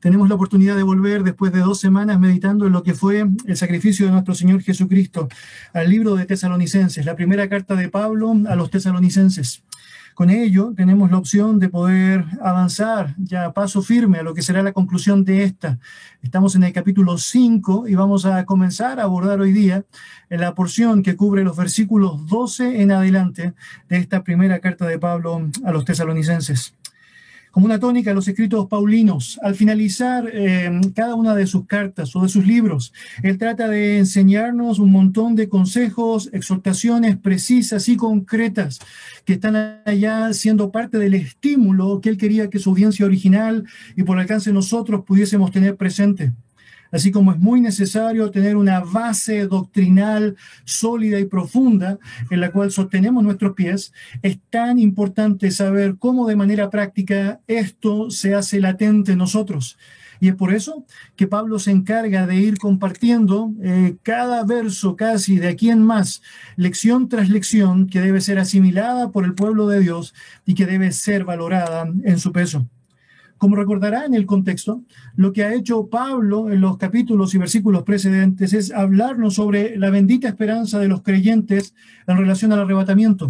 tenemos la oportunidad de volver después de dos semanas meditando en lo que fue el sacrificio de nuestro Señor Jesucristo al libro de Tesalonicenses, la primera carta de Pablo a los tesalonicenses. Con ello tenemos la opción de poder avanzar ya a paso firme a lo que será la conclusión de esta. Estamos en el capítulo 5 y vamos a comenzar a abordar hoy día la porción que cubre los versículos 12 en adelante de esta primera carta de Pablo a los tesalonicenses como una tónica los escritos paulinos. Al finalizar eh, cada una de sus cartas o de sus libros, él trata de enseñarnos un montón de consejos, exhortaciones precisas y concretas que están allá siendo parte del estímulo que él quería que su audiencia original y por alcance nosotros pudiésemos tener presente así como es muy necesario tener una base doctrinal sólida y profunda en la cual sostenemos nuestros pies, es tan importante saber cómo de manera práctica esto se hace latente en nosotros. Y es por eso que Pablo se encarga de ir compartiendo eh, cada verso casi de aquí en más, lección tras lección, que debe ser asimilada por el pueblo de Dios y que debe ser valorada en su peso. Como recordará en el contexto, lo que ha hecho Pablo en los capítulos y versículos precedentes es hablarnos sobre la bendita esperanza de los creyentes en relación al arrebatamiento.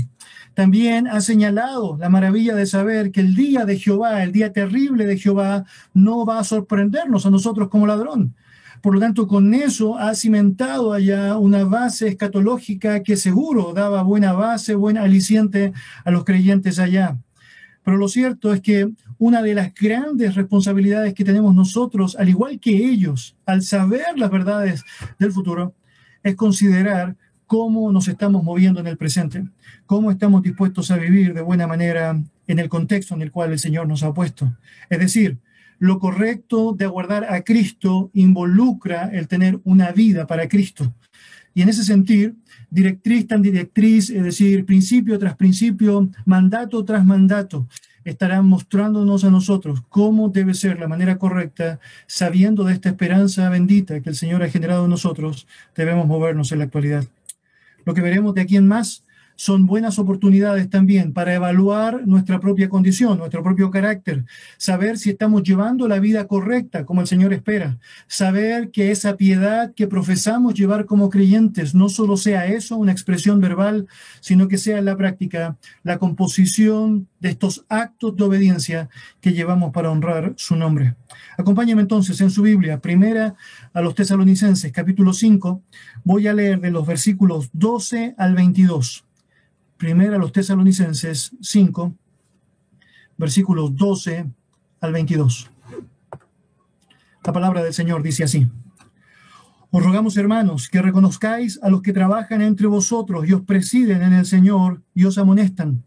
También ha señalado la maravilla de saber que el día de Jehová, el día terrible de Jehová, no va a sorprendernos a nosotros como ladrón. Por lo tanto, con eso ha cimentado allá una base escatológica que seguro daba buena base, buen aliciente a los creyentes allá. Pero lo cierto es que una de las grandes responsabilidades que tenemos nosotros, al igual que ellos, al saber las verdades del futuro, es considerar cómo nos estamos moviendo en el presente, cómo estamos dispuestos a vivir de buena manera en el contexto en el cual el Señor nos ha puesto. Es decir, lo correcto de aguardar a Cristo involucra el tener una vida para Cristo. Y en ese sentido, directriz tan directriz, es decir, principio tras principio, mandato tras mandato, estarán mostrándonos a nosotros cómo debe ser la manera correcta, sabiendo de esta esperanza bendita que el Señor ha generado en nosotros, debemos movernos en la actualidad. Lo que veremos de aquí en más son buenas oportunidades también para evaluar nuestra propia condición, nuestro propio carácter, saber si estamos llevando la vida correcta como el Señor espera, saber que esa piedad que profesamos llevar como creyentes no solo sea eso, una expresión verbal, sino que sea en la práctica la composición de estos actos de obediencia que llevamos para honrar su nombre. Acompáñame entonces en su Biblia, primera a los tesalonicenses, capítulo 5, voy a leer de los versículos 12 al 22. Primera a los tesalonicenses 5, versículos 12 al 22. La palabra del Señor dice así. Os rogamos, hermanos, que reconozcáis a los que trabajan entre vosotros y os presiden en el Señor y os amonestan,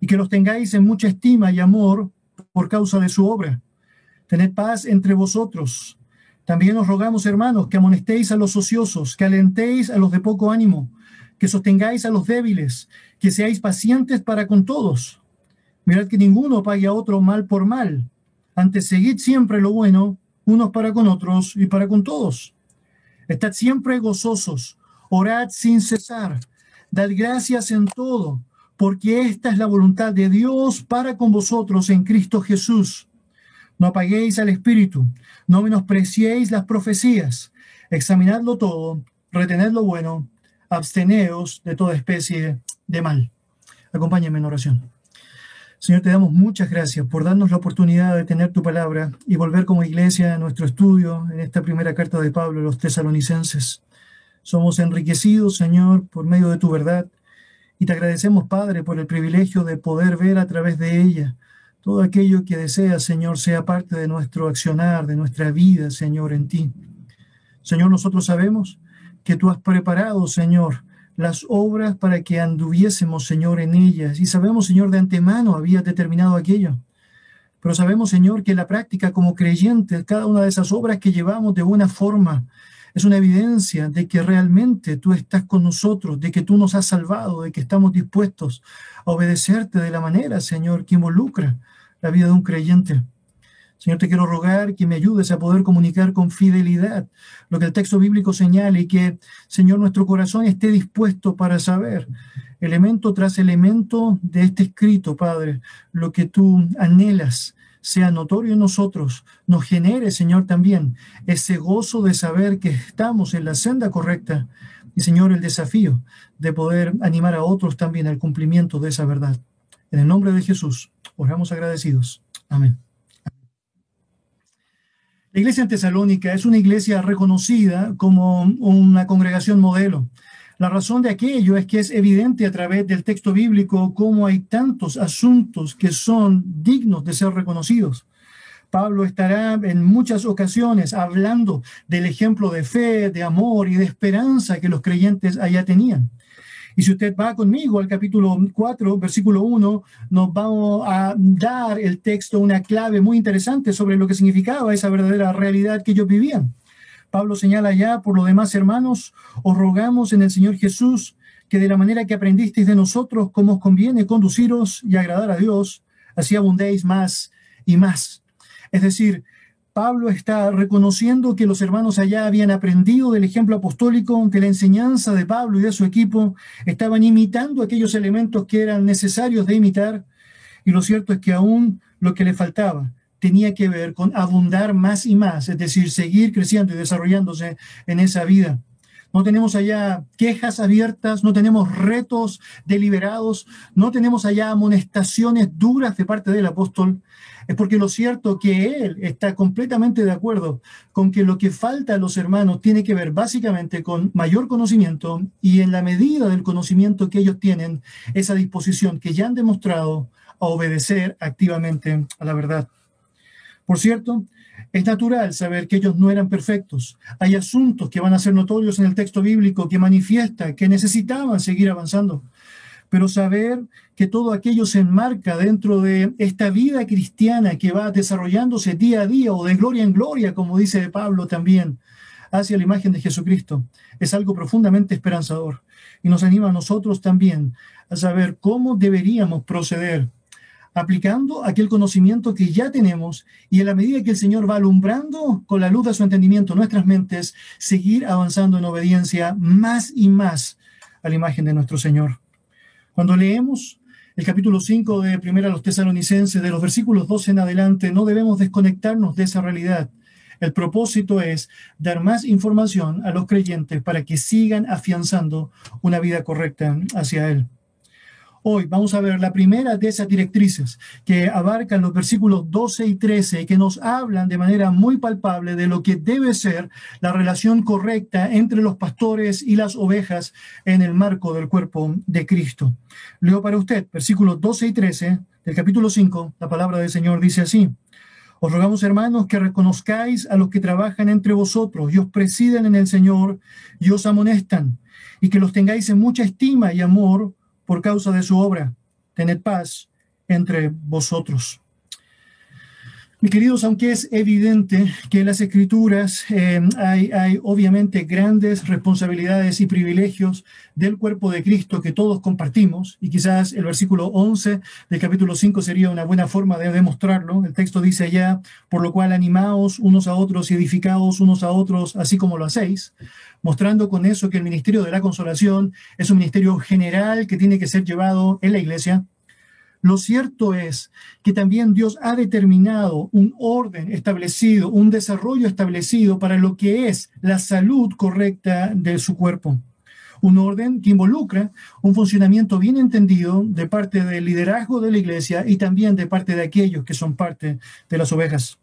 y que los tengáis en mucha estima y amor por causa de su obra. Tened paz entre vosotros. También os rogamos, hermanos, que amonestéis a los ociosos, que alentéis a los de poco ánimo, que sostengáis a los débiles, que seáis pacientes para con todos. Mirad que ninguno pague a otro mal por mal. Antes seguid siempre lo bueno, unos para con otros y para con todos. Estad siempre gozosos, orad sin cesar, dad gracias en todo, porque esta es la voluntad de Dios para con vosotros en Cristo Jesús. No apaguéis al Espíritu, no menospreciéis las profecías, examinadlo todo, retened lo bueno, absteneos de toda especie de mal. Acompáñenme en oración. Señor, te damos muchas gracias por darnos la oportunidad de tener tu palabra y volver como iglesia a nuestro estudio en esta primera carta de Pablo a los tesalonicenses. Somos enriquecidos, Señor, por medio de tu verdad y te agradecemos, Padre, por el privilegio de poder ver a través de ella todo aquello que deseas, Señor, sea parte de nuestro accionar, de nuestra vida, Señor, en ti. Señor, nosotros sabemos que tú has preparado, Señor, las obras para que anduviésemos, Señor, en ellas. Y sabemos, Señor, de antemano habías determinado aquello. Pero sabemos, Señor, que la práctica como creyentes, cada una de esas obras que llevamos de buena forma, es una evidencia de que realmente tú estás con nosotros, de que tú nos has salvado, de que estamos dispuestos a obedecerte de la manera, Señor, que involucra la vida de un creyente. Señor, te quiero rogar que me ayudes a poder comunicar con fidelidad lo que el texto bíblico señala y que, Señor, nuestro corazón esté dispuesto para saber, elemento tras elemento de este escrito, Padre, lo que tú anhelas, sea notorio en nosotros, nos genere, Señor, también ese gozo de saber que estamos en la senda correcta y, Señor, el desafío de poder animar a otros también al cumplimiento de esa verdad. En el nombre de Jesús, oramos agradecidos. Amén. La iglesia en Tesalónica es una iglesia reconocida como una congregación modelo. La razón de aquello es que es evidente a través del texto bíblico cómo hay tantos asuntos que son dignos de ser reconocidos. Pablo estará en muchas ocasiones hablando del ejemplo de fe, de amor y de esperanza que los creyentes allá tenían. Y si usted va conmigo al capítulo 4, versículo 1, nos vamos a dar el texto una clave muy interesante sobre lo que significaba esa verdadera realidad que ellos vivían. Pablo señala ya, por lo demás, hermanos, os rogamos en el Señor Jesús que de la manera que aprendisteis de nosotros, cómo os conviene conduciros y agradar a Dios, así abundéis más y más. Es decir, Pablo está reconociendo que los hermanos allá habían aprendido del ejemplo apostólico, que la enseñanza de Pablo y de su equipo estaban imitando aquellos elementos que eran necesarios de imitar, y lo cierto es que aún lo que le faltaba tenía que ver con abundar más y más, es decir, seguir creciendo y desarrollándose en esa vida. No tenemos allá quejas abiertas, no tenemos retos deliberados, no tenemos allá amonestaciones duras de parte del apóstol, es porque lo cierto que él está completamente de acuerdo con que lo que falta a los hermanos tiene que ver básicamente con mayor conocimiento y en la medida del conocimiento que ellos tienen, esa disposición que ya han demostrado a obedecer activamente a la verdad. Por cierto, es natural saber que ellos no eran perfectos. Hay asuntos que van a ser notorios en el texto bíblico que manifiesta que necesitaban seguir avanzando pero saber que todo aquello se enmarca dentro de esta vida cristiana que va desarrollándose día a día o de gloria en gloria, como dice Pablo también, hacia la imagen de Jesucristo, es algo profundamente esperanzador y nos anima a nosotros también a saber cómo deberíamos proceder aplicando aquel conocimiento que ya tenemos y en la medida que el Señor va alumbrando con la luz de su entendimiento nuestras mentes, seguir avanzando en obediencia más y más a la imagen de nuestro Señor. Cuando leemos el capítulo 5 de Primera a los Tesalonicenses, de los versículos 12 en adelante, no debemos desconectarnos de esa realidad. El propósito es dar más información a los creyentes para que sigan afianzando una vida correcta hacia Él. Hoy vamos a ver la primera de esas directrices que abarcan los versículos 12 y 13 y que nos hablan de manera muy palpable de lo que debe ser la relación correcta entre los pastores y las ovejas en el marco del cuerpo de Cristo. Leo para usted versículos 12 y 13 del capítulo 5. La palabra del Señor dice así. Os rogamos, hermanos, que reconozcáis a los que trabajan entre vosotros y os presiden en el Señor y os amonestan, y que los tengáis en mucha estima y amor por causa de su obra. Tened paz entre vosotros. Mis queridos, aunque es evidente que en las escrituras eh, hay, hay, obviamente grandes responsabilidades y privilegios del cuerpo de Cristo que todos compartimos, y quizás el versículo 11 del capítulo 5 sería una buena forma de demostrarlo. El texto dice allá, por lo cual animaos unos a otros y edificaos unos a otros, así como lo hacéis, mostrando con eso que el ministerio de la consolación es un ministerio general que tiene que ser llevado en la iglesia lo cierto es que también Dios ha determinado un orden establecido, un desarrollo establecido para lo que es la salud correcta de su cuerpo. Un orden que involucra un funcionamiento bien entendido de parte del liderazgo de la iglesia y también de parte de aquellos que son parte de las ovejas.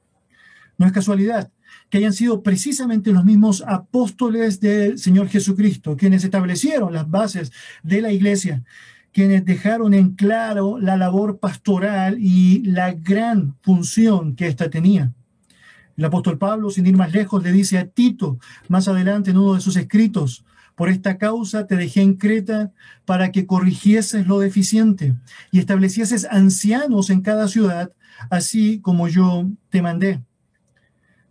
No es casualidad que hayan sido precisamente los mismos apóstoles del Señor Jesucristo quienes establecieron las bases de la iglesia quienes dejaron en claro la labor pastoral y la gran función que ésta tenía. El apóstol Pablo, sin ir más lejos, le dice a Tito, más adelante en uno de sus escritos, por esta causa te dejé en Creta para que corrigieses lo deficiente y establecieses ancianos en cada ciudad, así como yo te mandé.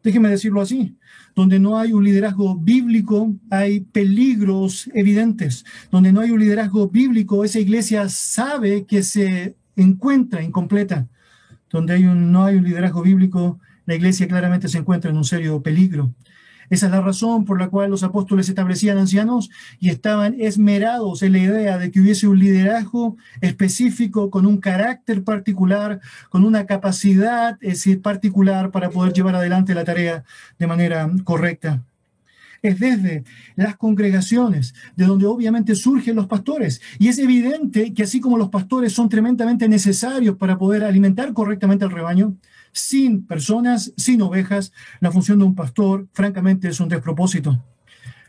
Déjeme decirlo así, donde no hay un liderazgo bíblico, hay peligros evidentes. Donde no hay un liderazgo bíblico, esa iglesia sabe que se encuentra incompleta. Donde no hay un liderazgo bíblico, la iglesia claramente se encuentra en un serio peligro. Esa es la razón por la cual los apóstoles establecían ancianos y estaban esmerados en la idea de que hubiese un liderazgo específico con un carácter particular, con una capacidad es particular para poder llevar adelante la tarea de manera correcta es desde las congregaciones, de donde obviamente surgen los pastores. Y es evidente que así como los pastores son tremendamente necesarios para poder alimentar correctamente al rebaño, sin personas, sin ovejas, la función de un pastor, francamente, es un despropósito.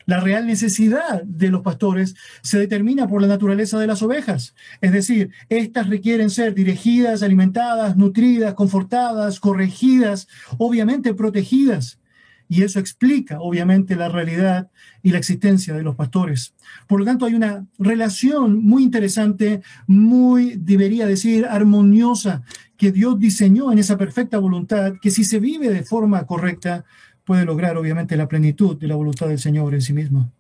La real necesidad de los pastores se determina por la naturaleza de las ovejas. Es decir, estas requieren ser dirigidas, alimentadas, nutridas, confortadas, corregidas, obviamente protegidas. Y eso explica, obviamente, la realidad y la existencia de los pastores. Por lo tanto, hay una relación muy interesante, muy, debería decir, armoniosa, que Dios diseñó en esa perfecta voluntad, que si se vive de forma correcta, puede lograr, obviamente, la plenitud de la voluntad del Señor en sí mismo.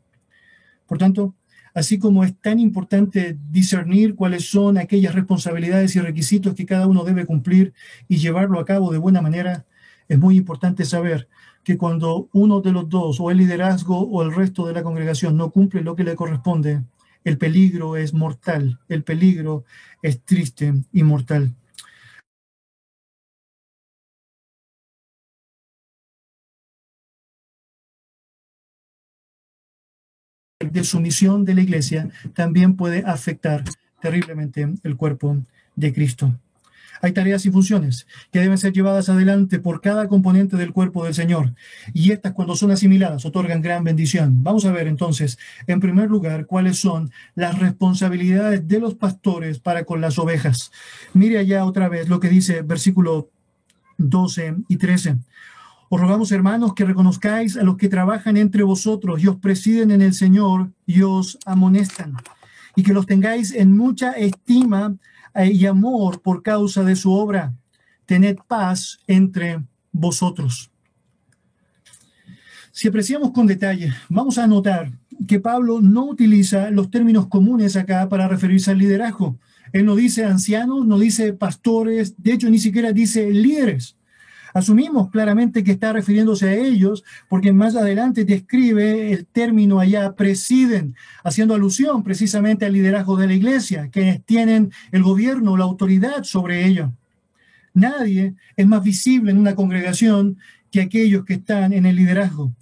Por tanto, así como es tan importante discernir cuáles son aquellas responsabilidades y requisitos que cada uno debe cumplir y llevarlo a cabo de buena manera, es muy importante saber que cuando uno de los dos, o el liderazgo o el resto de la congregación, no cumple lo que le corresponde, el peligro es mortal, el peligro es triste y mortal. de sumisión de la iglesia también puede afectar terriblemente el cuerpo de Cristo. Hay tareas y funciones que deben ser llevadas adelante por cada componente del cuerpo del Señor. Y estas, cuando son asimiladas, otorgan gran bendición. Vamos a ver entonces, en primer lugar, cuáles son las responsabilidades de los pastores para con las ovejas. Mire allá otra vez lo que dice versículo 12 y 13. Os rogamos, hermanos, que reconozcáis a los que trabajan entre vosotros y os presiden en el Señor y os amonestan, y que los tengáis en mucha estima y amor por causa de su obra. Tened paz entre vosotros. Si apreciamos con detalle, vamos a notar que Pablo no utiliza los términos comunes acá para referirse al liderazgo. Él no dice ancianos, no dice pastores, de hecho ni siquiera dice líderes. Asumimos claramente que está refiriéndose a ellos porque más adelante describe el término allá presiden, haciendo alusión precisamente al liderazgo de la iglesia, que tienen el gobierno, la autoridad sobre ello. Nadie es más visible en una congregación que aquellos que están en el liderazgo.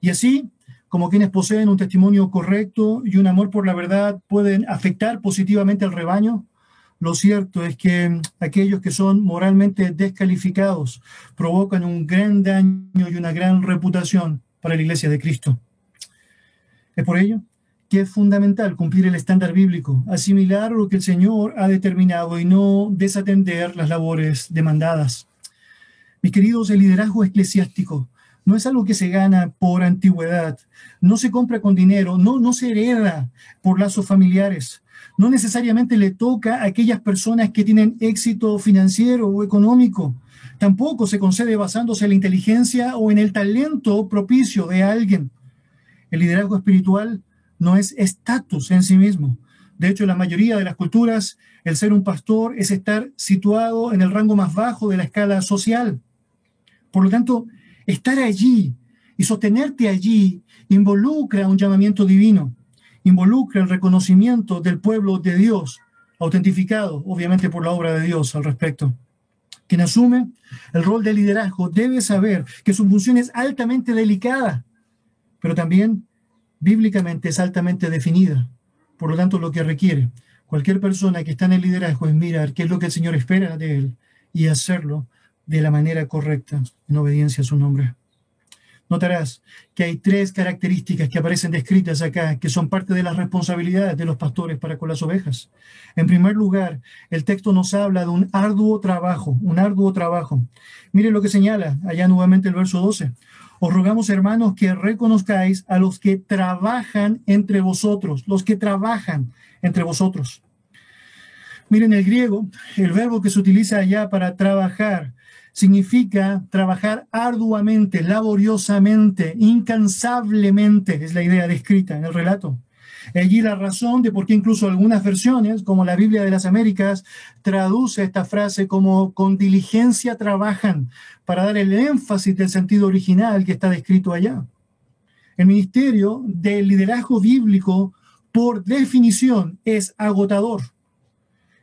Y así, como quienes poseen un testimonio correcto y un amor por la verdad pueden afectar positivamente al rebaño, lo cierto es que aquellos que son moralmente descalificados provocan un gran daño y una gran reputación para la iglesia de Cristo. Es por ello que es fundamental cumplir el estándar bíblico, asimilar lo que el Señor ha determinado y no desatender las labores demandadas. Mis queridos, el liderazgo eclesiástico no es algo que se gana por antigüedad, no se compra con dinero, no, no se hereda por lazos familiares, no necesariamente le toca a aquellas personas que tienen éxito financiero o económico. Tampoco se concede basándose en la inteligencia o en el talento propicio de alguien. El liderazgo espiritual no es estatus en sí mismo. De hecho, en la mayoría de las culturas, el ser un pastor es estar situado en el rango más bajo de la escala social. Por lo tanto, estar allí y sostenerte allí involucra un llamamiento divino involucra el reconocimiento del pueblo de Dios, autentificado obviamente por la obra de Dios al respecto. Quien asume el rol de liderazgo debe saber que su función es altamente delicada, pero también bíblicamente es altamente definida. Por lo tanto, lo que requiere cualquier persona que está en el liderazgo es mirar qué es lo que el Señor espera de él y hacerlo de la manera correcta, en obediencia a su nombre notarás que hay tres características que aparecen descritas acá, que son parte de las responsabilidades de los pastores para con las ovejas. En primer lugar, el texto nos habla de un arduo trabajo, un arduo trabajo. Mire lo que señala allá nuevamente el verso 12. Os rogamos, hermanos, que reconozcáis a los que trabajan entre vosotros, los que trabajan entre vosotros. Miren el griego, el verbo que se utiliza allá para trabajar significa trabajar arduamente, laboriosamente, incansablemente, es la idea descrita en el relato. Allí la razón de por qué incluso algunas versiones, como la Biblia de las Américas, traduce esta frase como con diligencia trabajan, para dar el énfasis del sentido original que está descrito allá. El ministerio del liderazgo bíblico, por definición, es agotador.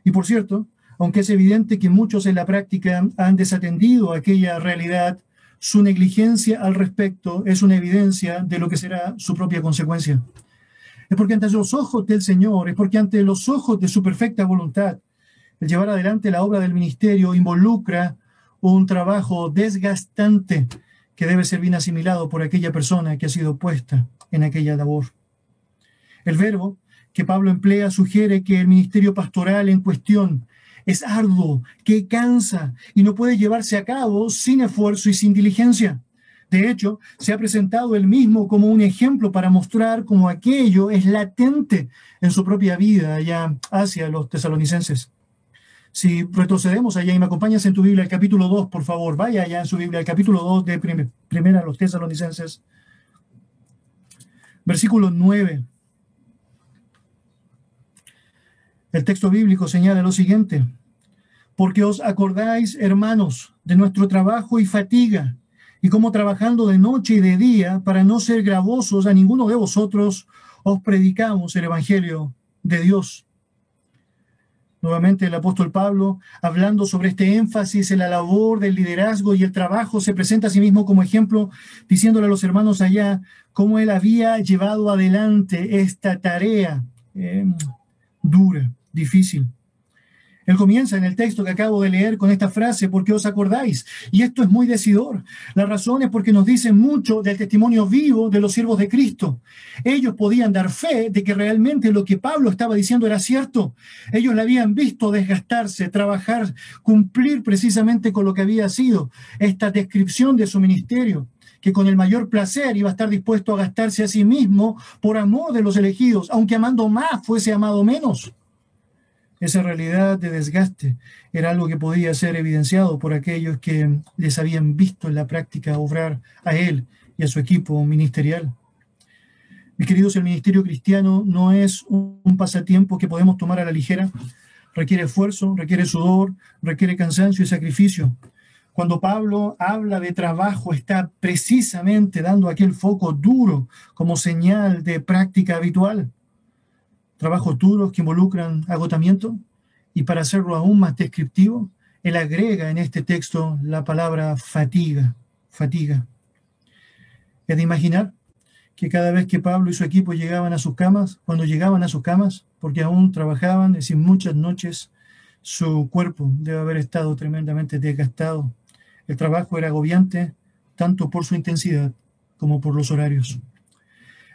Y por cierto, aunque es evidente que muchos en la práctica han desatendido aquella realidad, su negligencia al respecto es una evidencia de lo que será su propia consecuencia. Es porque ante los ojos del Señor, es porque ante los ojos de su perfecta voluntad, el llevar adelante la obra del ministerio involucra un trabajo desgastante que debe ser bien asimilado por aquella persona que ha sido puesta en aquella labor. El verbo que Pablo emplea sugiere que el ministerio pastoral en cuestión es arduo, que cansa y no puede llevarse a cabo sin esfuerzo y sin diligencia. De hecho, se ha presentado él mismo como un ejemplo para mostrar cómo aquello es latente en su propia vida allá hacia los tesalonicenses. Si retrocedemos allá y me acompañas en tu Biblia, el capítulo 2, por favor, vaya allá en su Biblia, el capítulo 2 de Primera los Tesalonicenses, versículo 9. El texto bíblico señala lo siguiente, porque os acordáis, hermanos, de nuestro trabajo y fatiga, y como trabajando de noche y de día, para no ser gravosos a ninguno de vosotros, os predicamos el Evangelio de Dios. Nuevamente el apóstol Pablo, hablando sobre este énfasis en la labor del liderazgo y el trabajo, se presenta a sí mismo como ejemplo, diciéndole a los hermanos allá cómo él había llevado adelante esta tarea eh, dura, difícil. Él comienza en el texto que acabo de leer con esta frase, porque os acordáis. Y esto es muy decidor. La razón es porque nos dice mucho del testimonio vivo de los siervos de Cristo. Ellos podían dar fe de que realmente lo que Pablo estaba diciendo era cierto. Ellos le habían visto desgastarse, trabajar, cumplir precisamente con lo que había sido esta descripción de su ministerio que con el mayor placer iba a estar dispuesto a gastarse a sí mismo por amor de los elegidos, aunque amando más fuese amado menos. Esa realidad de desgaste era algo que podía ser evidenciado por aquellos que les habían visto en la práctica obrar a él y a su equipo ministerial. Mis queridos, el ministerio cristiano no es un pasatiempo que podemos tomar a la ligera. Requiere esfuerzo, requiere sudor, requiere cansancio y sacrificio. Cuando Pablo habla de trabajo, está precisamente dando aquel foco duro como señal de práctica habitual trabajos duros que involucran agotamiento, y para hacerlo aún más descriptivo, él agrega en este texto la palabra fatiga, fatiga. Es de imaginar que cada vez que Pablo y su equipo llegaban a sus camas, cuando llegaban a sus camas, porque aún trabajaban, es decir, muchas noches, su cuerpo debe haber estado tremendamente desgastado. El trabajo era agobiante tanto por su intensidad como por los horarios.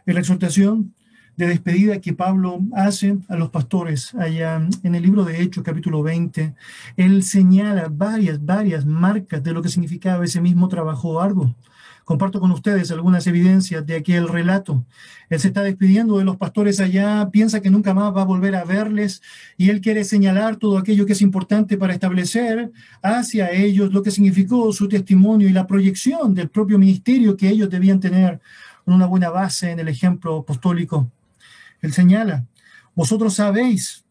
En la exhortación de despedida que Pablo hace a los pastores allá en el libro de Hechos capítulo 20, él señala varias, varias marcas de lo que significaba ese mismo trabajo arduo. Comparto con ustedes algunas evidencias de aquel relato. Él se está despidiendo de los pastores allá, piensa que nunca más va a volver a verles y él quiere señalar todo aquello que es importante para establecer hacia ellos lo que significó su testimonio y la proyección del propio ministerio que ellos debían tener una buena base en el ejemplo apostólico. Él señala, vosotros sabéis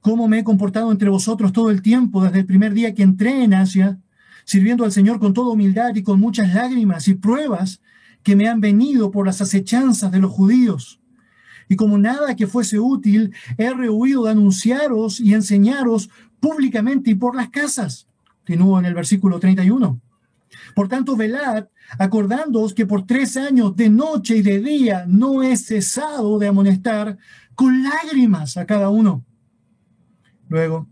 cómo me he comportado entre vosotros todo el tiempo, desde el primer día que entré en Asia, sirviendo al Señor con toda humildad y con muchas lágrimas y pruebas que me han venido por las acechanzas de los judíos. Y como nada que fuese útil, he rehuido de anunciaros y enseñaros públicamente y por las casas. Continúo en el versículo 31. Por tanto, velad, acordándoos que por tres años de noche y de día no he cesado de amonestar con lágrimas a cada uno. Luego,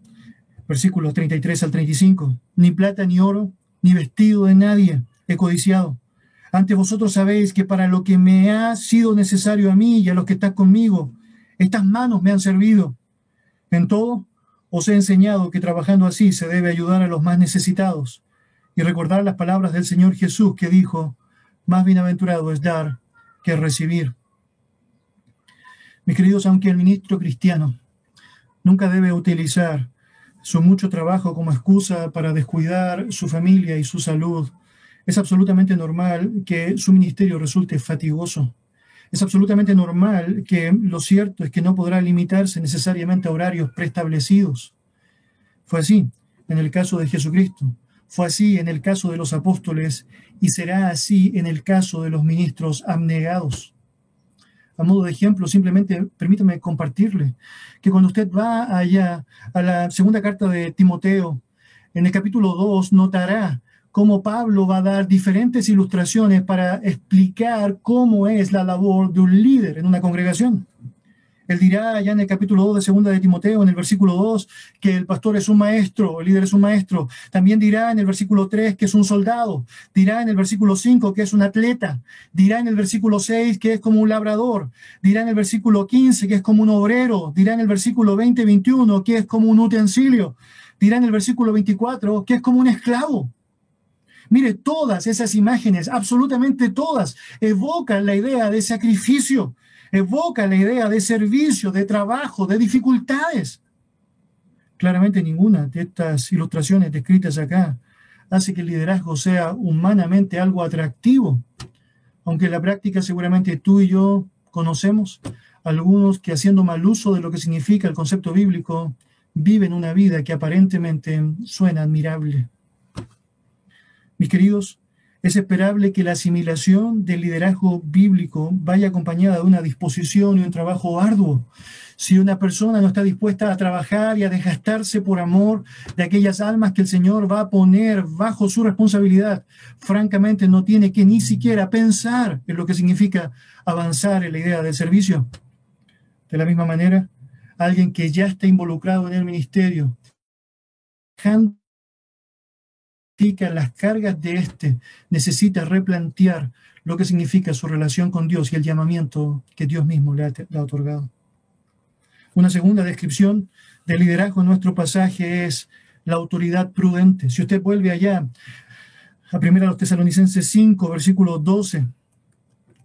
versículos 33 al 35, ni plata ni oro, ni vestido de nadie he codiciado. Ante vosotros sabéis que para lo que me ha sido necesario a mí y a los que están conmigo, estas manos me han servido. En todo, os he enseñado que trabajando así se debe ayudar a los más necesitados y recordar las palabras del Señor Jesús que dijo, más bienaventurado es dar que recibir. Mis queridos, aunque el ministro cristiano nunca debe utilizar su mucho trabajo como excusa para descuidar su familia y su salud, es absolutamente normal que su ministerio resulte fatigoso. Es absolutamente normal que lo cierto es que no podrá limitarse necesariamente a horarios preestablecidos. Fue así en el caso de Jesucristo. Fue así en el caso de los apóstoles y será así en el caso de los ministros abnegados. a modo de ejemplo, simplemente permítame compartirle que cuando usted va allá a la segunda carta de Timoteo, en el capítulo 2, notará cómo Pablo va a dar diferentes ilustraciones para explicar cómo es la labor de un líder en una congregación. Él dirá ya en el capítulo 2 de segunda de Timoteo, en el versículo 2, que el pastor es un maestro, el líder es un maestro. También dirá en el versículo 3 que es un soldado. Dirá en el versículo 5 que es un atleta. Dirá en el versículo 6 que es como un labrador. Dirá en el versículo 15 que es como un obrero. Dirá en el versículo 20 21 que es como un utensilio. Dirá en el versículo 24 que es como un esclavo. Mire, todas esas imágenes, absolutamente todas, evocan la idea de sacrificio, evoca la idea de servicio, de trabajo, de dificultades. Claramente ninguna de estas ilustraciones descritas acá hace que el liderazgo sea humanamente algo atractivo, aunque en la práctica seguramente tú y yo conocemos algunos que haciendo mal uso de lo que significa el concepto bíblico, viven una vida que aparentemente suena admirable. Mis queridos, es esperable que la asimilación del liderazgo bíblico vaya acompañada de una disposición y un trabajo arduo. Si una persona no está dispuesta a trabajar y a desgastarse por amor de aquellas almas que el Señor va a poner bajo su responsabilidad, francamente no tiene que ni siquiera pensar en lo que significa avanzar en la idea del servicio. De la misma manera, alguien que ya está involucrado en el ministerio, las cargas de éste, necesita replantear lo que significa su relación con Dios y el llamamiento que Dios mismo le ha, otorgado. Una segunda descripción del liderazgo en nuestro pasaje es la autoridad prudente. Si usted vuelve allá a 1 los Tesalonicenses 5, versículo 12,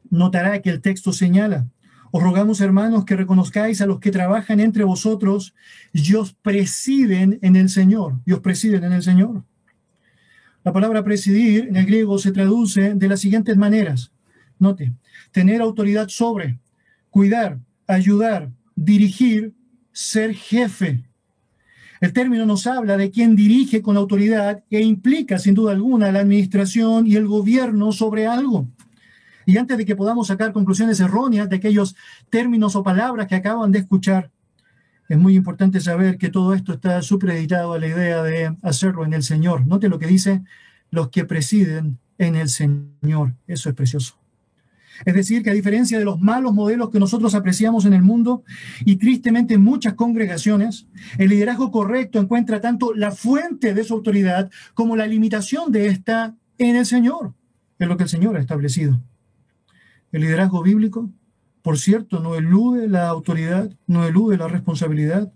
notará que el texto señala, os rogamos hermanos que reconozcáis a los que trabajan entre vosotros y os presiden en el Señor, y os presiden en el Señor. La palabra presidir en el griego se traduce de las siguientes maneras. Note, tener autoridad sobre, cuidar, ayudar, dirigir, ser jefe. El término nos habla de quien dirige con autoridad e implica sin duda alguna la administración y el gobierno sobre algo. Y antes de que podamos sacar conclusiones erróneas de aquellos términos o palabras que acaban de escuchar, es muy importante saber que todo esto está supeditado a la idea de hacerlo en el Señor. Note lo que dice los que presiden en el Señor. Eso es precioso. Es decir, que a diferencia de los malos modelos que nosotros apreciamos en el mundo y tristemente en muchas congregaciones, el liderazgo correcto encuentra tanto la fuente de su autoridad como la limitación de esta en el Señor, es lo que el Señor ha establecido. El liderazgo bíblico por cierto, no elude la autoridad, no elude la responsabilidad.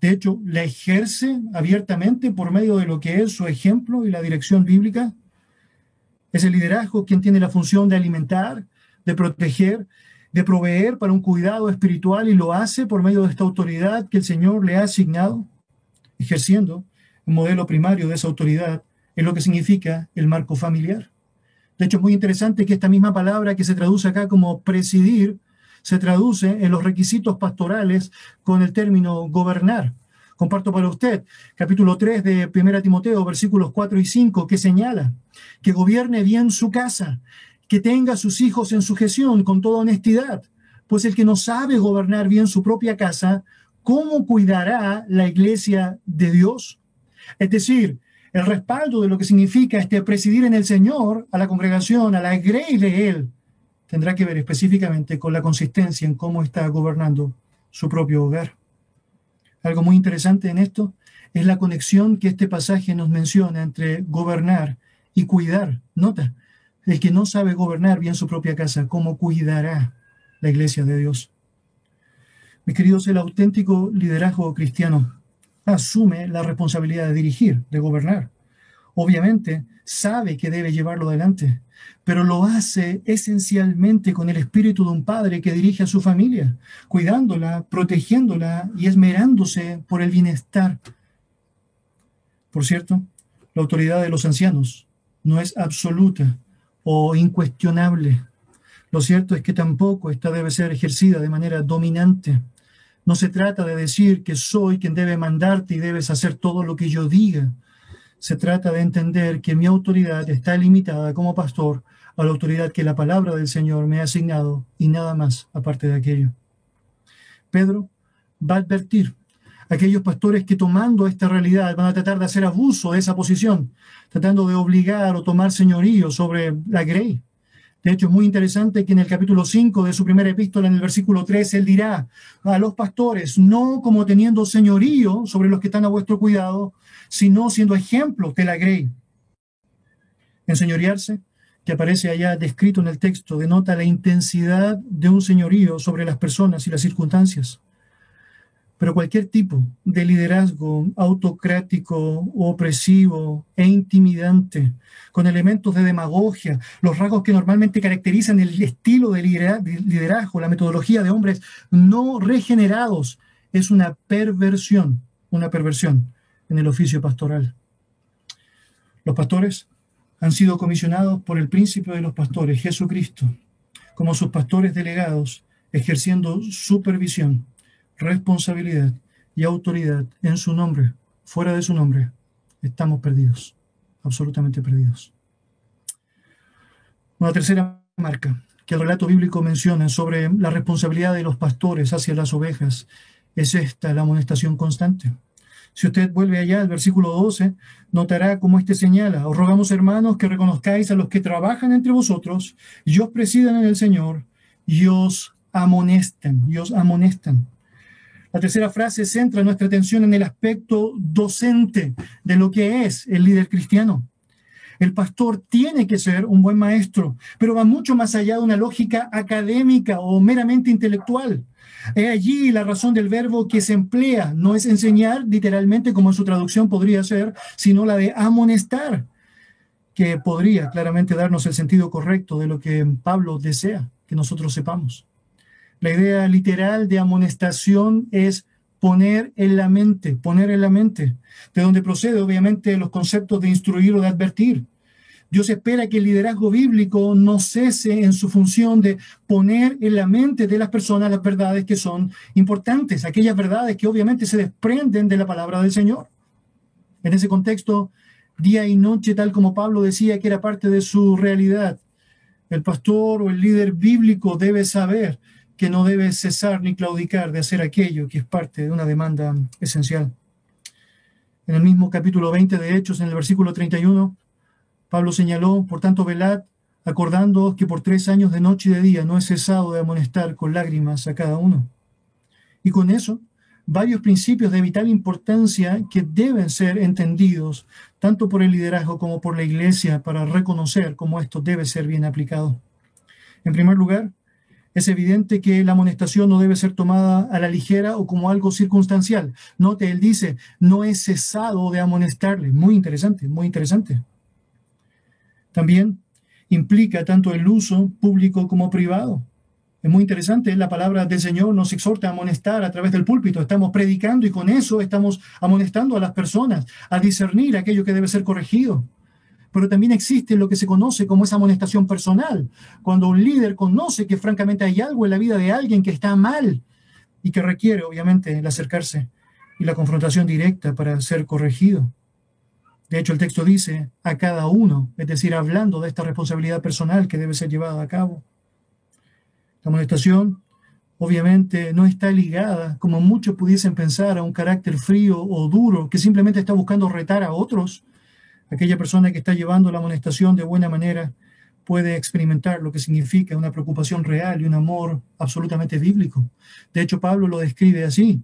De hecho, la ejerce abiertamente por medio de lo que es su ejemplo y la dirección bíblica. Es el liderazgo quien tiene la función de alimentar, de proteger, de proveer para un cuidado espiritual y lo hace por medio de esta autoridad que el Señor le ha asignado, ejerciendo un modelo primario de esa autoridad en lo que significa el marco familiar. De hecho, es muy interesante que esta misma palabra que se traduce acá como presidir se traduce en los requisitos pastorales con el término gobernar. Comparto para usted capítulo 3 de 1 Timoteo, versículos 4 y 5, que señala que gobierne bien su casa, que tenga a sus hijos en sujeción con toda honestidad, pues el que no sabe gobernar bien su propia casa, ¿cómo cuidará la iglesia de Dios? Es decir, el respaldo de lo que significa este presidir en el Señor a la congregación, a la grey de Él, tendrá que ver específicamente con la consistencia en cómo está gobernando su propio hogar. Algo muy interesante en esto es la conexión que este pasaje nos menciona entre gobernar y cuidar. Nota, el que no sabe gobernar bien su propia casa, ¿cómo cuidará la iglesia de Dios? Mis queridos, el auténtico liderazgo cristiano asume la responsabilidad de dirigir, de gobernar. Obviamente, sabe que debe llevarlo adelante, pero lo hace esencialmente con el espíritu de un padre que dirige a su familia, cuidándola, protegiéndola y esmerándose por el bienestar. Por cierto, la autoridad de los ancianos no es absoluta o incuestionable. Lo cierto es que tampoco esta debe ser ejercida de manera dominante. No se trata de decir que soy quien debe mandarte y debes hacer todo lo que yo diga. Se trata de entender que mi autoridad está limitada como pastor a la autoridad que la palabra del Señor me ha asignado y nada más aparte de aquello. Pedro va a advertir a aquellos pastores que tomando esta realidad van a tratar de hacer abuso de esa posición, tratando de obligar o tomar señorío sobre la grey. De hecho, es muy interesante que en el capítulo 5 de su primera epístola, en el versículo 3, él dirá a los pastores, no como teniendo señorío sobre los que están a vuestro cuidado, sino siendo ejemplos de la grey. Enseñorearse, que aparece allá descrito en el texto, denota la intensidad de un señorío sobre las personas y las circunstancias. Pero cualquier tipo de liderazgo autocrático, opresivo e intimidante, con elementos de demagogia, los rasgos que normalmente caracterizan el estilo de liderazgo, la metodología de hombres no regenerados, es una perversión, una perversión en el oficio pastoral. Los pastores han sido comisionados por el príncipe de los pastores, Jesucristo, como sus pastores delegados, ejerciendo supervisión, responsabilidad y autoridad en su nombre, fuera de su nombre, estamos perdidos, absolutamente perdidos. Una tercera marca que el relato bíblico menciona sobre la responsabilidad de los pastores hacia las ovejas es esta, la amonestación constante. Si usted vuelve allá al versículo 12, notará cómo este señala, os rogamos hermanos que reconozcáis a los que trabajan entre vosotros y os presidan en el Señor y os amonestan, y os amonestan. La tercera frase centra nuestra atención en el aspecto docente de lo que es el líder cristiano. El pastor tiene que ser un buen maestro, pero va mucho más allá de una lógica académica o meramente intelectual. Es allí la razón del verbo que se emplea. No es enseñar literalmente como en su traducción podría ser, sino la de amonestar, que podría claramente darnos el sentido correcto de lo que Pablo desea que nosotros sepamos. La idea literal de amonestación es poner en la mente, poner en la mente, de donde procede obviamente los conceptos de instruir o de advertir. Dios espera que el liderazgo bíblico no cese en su función de poner en la mente de las personas las verdades que son importantes, aquellas verdades que obviamente se desprenden de la palabra del Señor. En ese contexto, día y noche, tal como Pablo decía que era parte de su realidad, el pastor o el líder bíblico debe saber que no debe cesar ni claudicar de hacer aquello que es parte de una demanda esencial. En el mismo capítulo 20 de Hechos, en el versículo 31, Pablo señaló, por tanto, velad, acordando que por tres años de noche y de día no he cesado de amonestar con lágrimas a cada uno. Y con eso, varios principios de vital importancia que deben ser entendidos tanto por el liderazgo como por la iglesia para reconocer cómo esto debe ser bien aplicado. En primer lugar, es evidente que la amonestación no debe ser tomada a la ligera o como algo circunstancial. Note, él dice, no he cesado de amonestarle. Muy interesante, muy interesante. También implica tanto el uso público como privado. Es muy interesante, la palabra del Señor nos exhorta a amonestar a través del púlpito. Estamos predicando y con eso estamos amonestando a las personas a discernir aquello que debe ser corregido. Pero también existe lo que se conoce como esa amonestación personal, cuando un líder conoce que francamente hay algo en la vida de alguien que está mal y que requiere obviamente el acercarse y la confrontación directa para ser corregido. De hecho, el texto dice a cada uno, es decir, hablando de esta responsabilidad personal que debe ser llevada a cabo. La amonestación, obviamente, no está ligada, como muchos pudiesen pensar, a un carácter frío o duro que simplemente está buscando retar a otros. Aquella persona que está llevando la amonestación de buena manera puede experimentar lo que significa una preocupación real y un amor absolutamente bíblico. De hecho, Pablo lo describe así,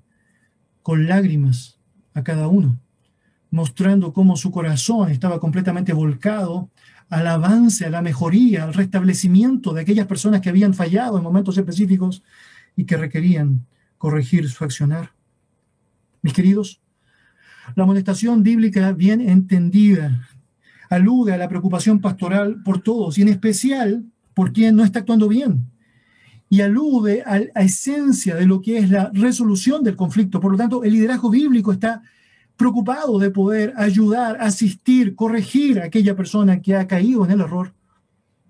con lágrimas a cada uno mostrando cómo su corazón estaba completamente volcado al avance, a la mejoría, al restablecimiento de aquellas personas que habían fallado en momentos específicos y que requerían corregir su accionar. Mis queridos, la amonestación bíblica bien entendida alude a la preocupación pastoral por todos y en especial por quien no está actuando bien y alude a la esencia de lo que es la resolución del conflicto. Por lo tanto, el liderazgo bíblico está preocupado de poder ayudar, asistir, corregir a aquella persona que ha caído en el error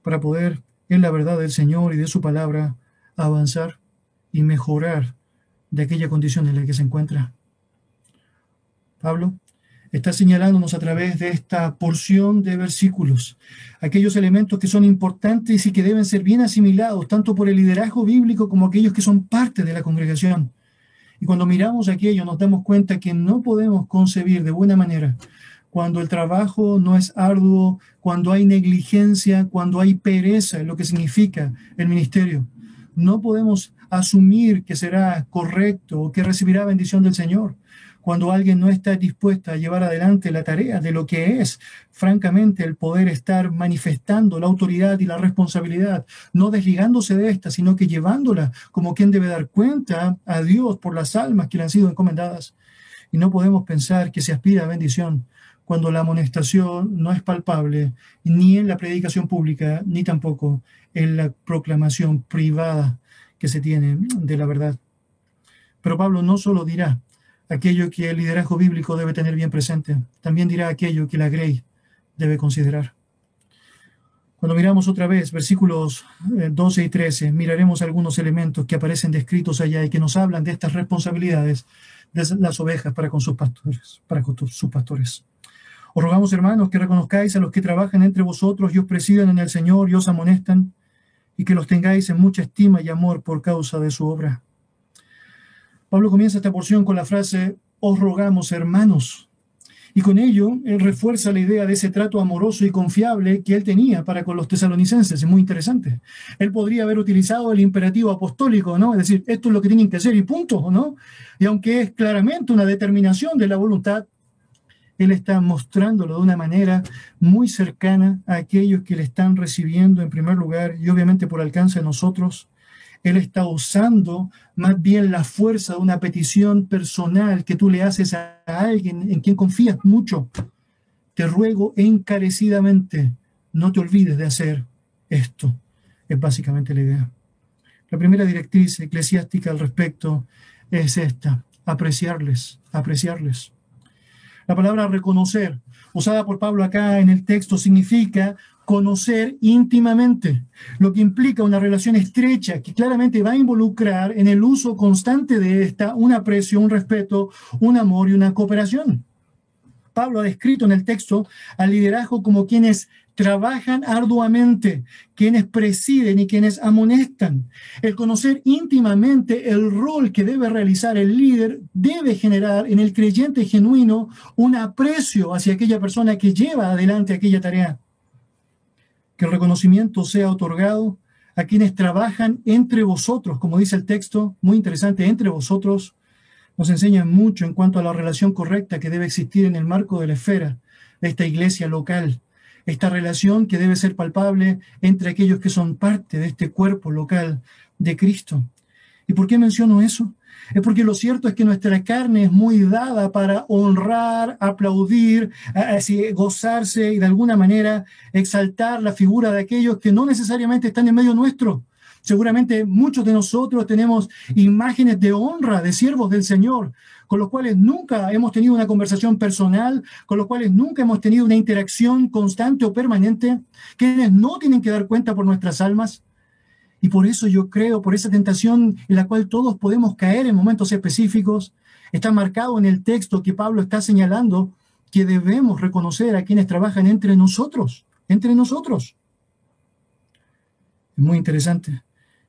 para poder, en la verdad del Señor y de su palabra, avanzar y mejorar de aquella condición en la que se encuentra. Pablo está señalándonos a través de esta porción de versículos aquellos elementos que son importantes y que deben ser bien asimilados, tanto por el liderazgo bíblico como aquellos que son parte de la congregación. Y cuando miramos aquello nos damos cuenta que no podemos concebir de buena manera cuando el trabajo no es arduo, cuando hay negligencia, cuando hay pereza, lo que significa el ministerio. No podemos asumir que será correcto o que recibirá bendición del Señor cuando alguien no está dispuesto a llevar adelante la tarea de lo que es, francamente, el poder estar manifestando la autoridad y la responsabilidad, no desligándose de esta, sino que llevándola como quien debe dar cuenta a Dios por las almas que le han sido encomendadas. Y no podemos pensar que se aspira a bendición cuando la amonestación no es palpable ni en la predicación pública, ni tampoco en la proclamación privada que se tiene de la verdad. Pero Pablo no solo dirá aquello que el liderazgo bíblico debe tener bien presente, también dirá aquello que la Grey debe considerar. Cuando miramos otra vez versículos 12 eh, y 13, miraremos algunos elementos que aparecen descritos allá y que nos hablan de estas responsabilidades de las ovejas para con sus pastores, para con sus pastores. Os rogamos, hermanos, que reconozcáis a los que trabajan entre vosotros y os presiden en el Señor y os amonestan, y que los tengáis en mucha estima y amor por causa de su obra. Pablo comienza esta porción con la frase, os rogamos, hermanos. Y con ello, él refuerza la idea de ese trato amoroso y confiable que él tenía para con los tesalonicenses. Es muy interesante. Él podría haber utilizado el imperativo apostólico, ¿no? Es decir, esto es lo que tienen que hacer y punto, ¿no? Y aunque es claramente una determinación de la voluntad, él está mostrándolo de una manera muy cercana a aquellos que le están recibiendo en primer lugar y obviamente por alcance de nosotros. Él está usando más bien la fuerza de una petición personal que tú le haces a alguien en quien confías mucho. Te ruego encarecidamente, no te olvides de hacer esto. Es básicamente la idea. La primera directriz eclesiástica al respecto es esta, apreciarles, apreciarles. La palabra reconocer, usada por Pablo acá en el texto, significa conocer íntimamente, lo que implica una relación estrecha que claramente va a involucrar en el uso constante de esta un aprecio, un respeto, un amor y una cooperación. Pablo ha descrito en el texto al liderazgo como quienes trabajan arduamente, quienes presiden y quienes amonestan. El conocer íntimamente el rol que debe realizar el líder debe generar en el creyente genuino un aprecio hacia aquella persona que lleva adelante aquella tarea. Que el reconocimiento sea otorgado a quienes trabajan entre vosotros, como dice el texto, muy interesante, entre vosotros, nos enseña mucho en cuanto a la relación correcta que debe existir en el marco de la esfera de esta iglesia local esta relación que debe ser palpable entre aquellos que son parte de este cuerpo local de Cristo. ¿Y por qué menciono eso? Es porque lo cierto es que nuestra carne es muy dada para honrar, aplaudir, gozarse y de alguna manera exaltar la figura de aquellos que no necesariamente están en medio nuestro. Seguramente muchos de nosotros tenemos imágenes de honra de siervos del Señor, con los cuales nunca hemos tenido una conversación personal, con los cuales nunca hemos tenido una interacción constante o permanente, quienes no tienen que dar cuenta por nuestras almas. Y por eso yo creo, por esa tentación en la cual todos podemos caer en momentos específicos, está marcado en el texto que Pablo está señalando que debemos reconocer a quienes trabajan entre nosotros, entre nosotros. Es muy interesante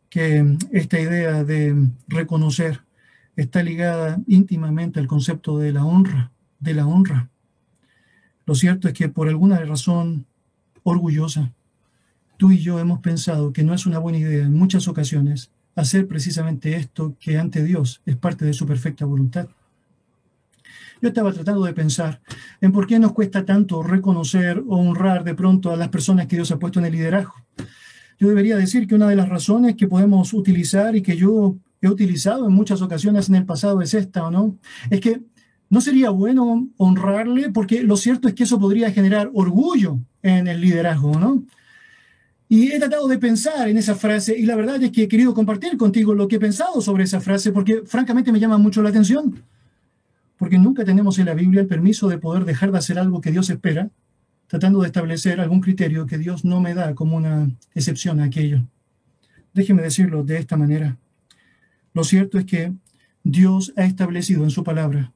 que esta idea de reconocer está ligada íntimamente al concepto de la honra, de la honra. Lo cierto es que por alguna razón orgullosa, tú y yo hemos pensado que no es una buena idea en muchas ocasiones hacer precisamente esto que ante Dios es parte de su perfecta voluntad. Yo estaba tratando de pensar en por qué nos cuesta tanto reconocer o honrar de pronto a las personas que Dios ha puesto en el liderazgo. Yo debería decir que una de las razones que podemos utilizar y que yo he utilizado en muchas ocasiones en el pasado es esta, ¿o no? Es que no sería bueno honrarle porque lo cierto es que eso podría generar orgullo en el liderazgo, ¿no? Y he tratado de pensar en esa frase y la verdad es que he querido compartir contigo lo que he pensado sobre esa frase porque francamente me llama mucho la atención. Porque nunca tenemos en la Biblia el permiso de poder dejar de hacer algo que Dios espera, tratando de establecer algún criterio que Dios no me da como una excepción a aquello. Déjeme decirlo de esta manera. Lo cierto es que Dios ha establecido en su palabra